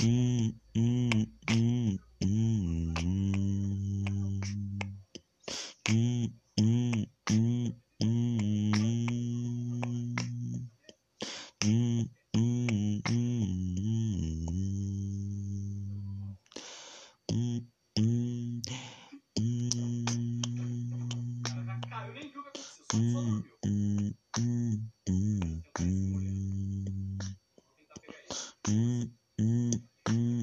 Hum, hum, hum, hum, hum. Hum, hum, hum, hum. Hum, hum, hum, hum. Hum, hum, hum. Hum, hum, hum. Mm-hmm.